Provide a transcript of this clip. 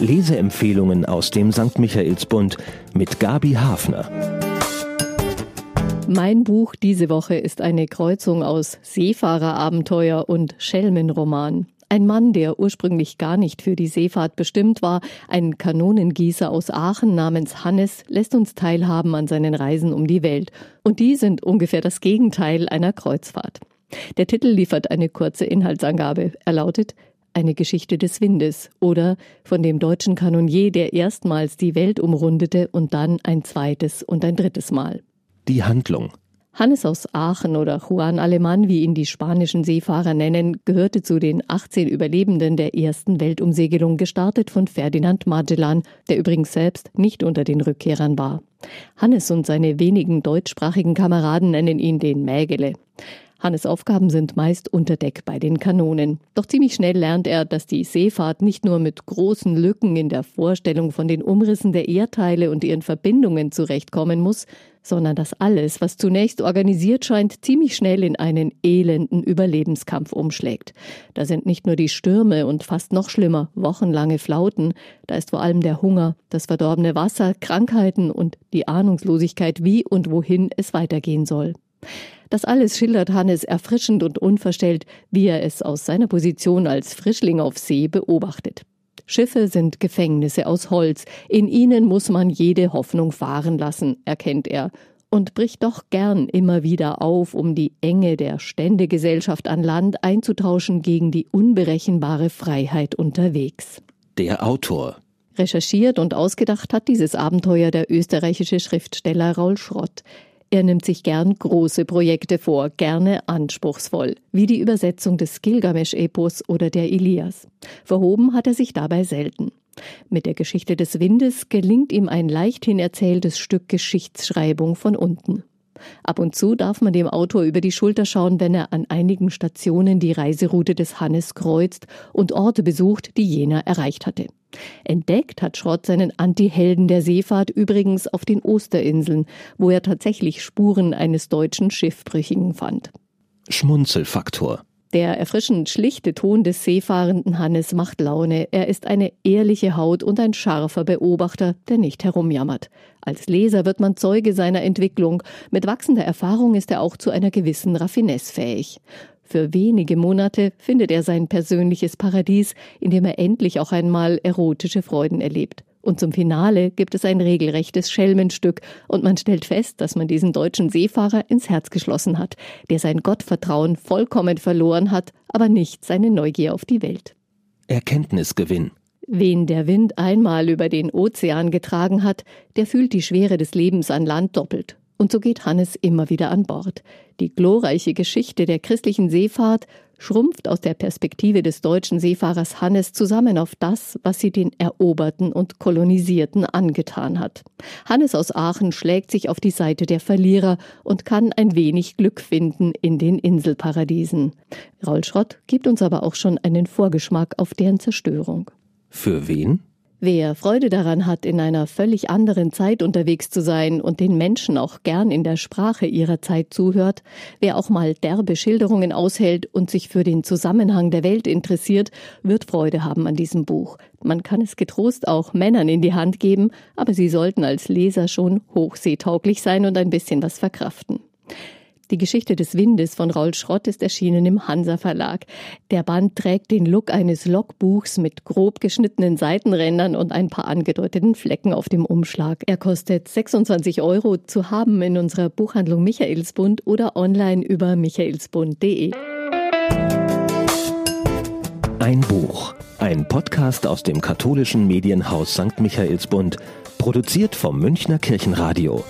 Leseempfehlungen aus dem St. Michaelsbund mit Gabi Hafner. Mein Buch diese Woche ist eine Kreuzung aus Seefahrerabenteuer und Schelmenroman. Ein Mann, der ursprünglich gar nicht für die Seefahrt bestimmt war, ein Kanonengießer aus Aachen namens Hannes, lässt uns teilhaben an seinen Reisen um die Welt. Und die sind ungefähr das Gegenteil einer Kreuzfahrt. Der Titel liefert eine kurze Inhaltsangabe. Er lautet eine Geschichte des Windes oder von dem deutschen Kanonier, der erstmals die Welt umrundete und dann ein zweites und ein drittes Mal. Die Handlung. Hannes aus Aachen oder Juan Alemann, wie ihn die spanischen Seefahrer nennen, gehörte zu den 18 Überlebenden der ersten Weltumsegelung, gestartet von Ferdinand Magellan, der übrigens selbst nicht unter den Rückkehrern war. Hannes und seine wenigen deutschsprachigen Kameraden nennen ihn den Mägele. Hannes Aufgaben sind meist unter Deck bei den Kanonen. Doch ziemlich schnell lernt er, dass die Seefahrt nicht nur mit großen Lücken in der Vorstellung von den Umrissen der Erdteile und ihren Verbindungen zurechtkommen muss, sondern dass alles, was zunächst organisiert scheint, ziemlich schnell in einen elenden Überlebenskampf umschlägt. Da sind nicht nur die Stürme und fast noch schlimmer wochenlange Flauten, da ist vor allem der Hunger, das verdorbene Wasser, Krankheiten und die Ahnungslosigkeit, wie und wohin es weitergehen soll. Das alles schildert Hannes erfrischend und unverstellt, wie er es aus seiner Position als Frischling auf See beobachtet. Schiffe sind Gefängnisse aus Holz, in ihnen muss man jede Hoffnung fahren lassen, erkennt er, und bricht doch gern immer wieder auf, um die Enge der Ständegesellschaft an Land einzutauschen gegen die unberechenbare Freiheit unterwegs. Der Autor Recherchiert und ausgedacht hat dieses Abenteuer der österreichische Schriftsteller Raul Schrott. Er nimmt sich gern große Projekte vor, gerne anspruchsvoll, wie die Übersetzung des Gilgamesch-Epos oder der Ilias. Verhoben hat er sich dabei selten. Mit der Geschichte des Windes gelingt ihm ein leichthin erzähltes Stück Geschichtsschreibung von unten. Ab und zu darf man dem Autor über die Schulter schauen, wenn er an einigen Stationen die Reiseroute des Hannes kreuzt und Orte besucht, die jener erreicht hatte. Entdeckt hat Schrott seinen Anti-Helden der Seefahrt übrigens auf den Osterinseln, wo er tatsächlich Spuren eines deutschen Schiffbrüchigen fand. Schmunzelfaktor. Der erfrischend schlichte Ton des seefahrenden Hannes macht Laune. Er ist eine ehrliche Haut und ein scharfer Beobachter, der nicht herumjammert. Als Leser wird man Zeuge seiner Entwicklung. Mit wachsender Erfahrung ist er auch zu einer gewissen Raffinesse fähig. Für wenige Monate findet er sein persönliches Paradies, in dem er endlich auch einmal erotische Freuden erlebt. Und zum Finale gibt es ein regelrechtes Schelmenstück und man stellt fest, dass man diesen deutschen Seefahrer ins Herz geschlossen hat, der sein Gottvertrauen vollkommen verloren hat, aber nicht seine Neugier auf die Welt. Erkenntnisgewinn. Wen der Wind einmal über den Ozean getragen hat, der fühlt die Schwere des Lebens an Land doppelt. Und so geht Hannes immer wieder an Bord. Die glorreiche Geschichte der christlichen Seefahrt schrumpft aus der Perspektive des deutschen Seefahrers Hannes zusammen auf das, was sie den Eroberten und Kolonisierten angetan hat. Hannes aus Aachen schlägt sich auf die Seite der Verlierer und kann ein wenig Glück finden in den Inselparadiesen. Raul Schrott gibt uns aber auch schon einen Vorgeschmack auf deren Zerstörung. Für wen? Wer Freude daran hat, in einer völlig anderen Zeit unterwegs zu sein und den Menschen auch gern in der Sprache ihrer Zeit zuhört, wer auch mal derbe Schilderungen aushält und sich für den Zusammenhang der Welt interessiert, wird Freude haben an diesem Buch. Man kann es getrost auch Männern in die Hand geben, aber sie sollten als Leser schon hochseetauglich sein und ein bisschen was verkraften. Die Geschichte des Windes von Raul Schrott ist erschienen im Hansa Verlag. Der Band trägt den Look eines Logbuchs mit grob geschnittenen Seitenrändern und ein paar angedeuteten Flecken auf dem Umschlag. Er kostet 26 Euro zu haben in unserer Buchhandlung Michaelsbund oder online über michaelsbund.de. Ein Buch. Ein Podcast aus dem katholischen Medienhaus St. Michaelsbund. Produziert vom Münchner Kirchenradio.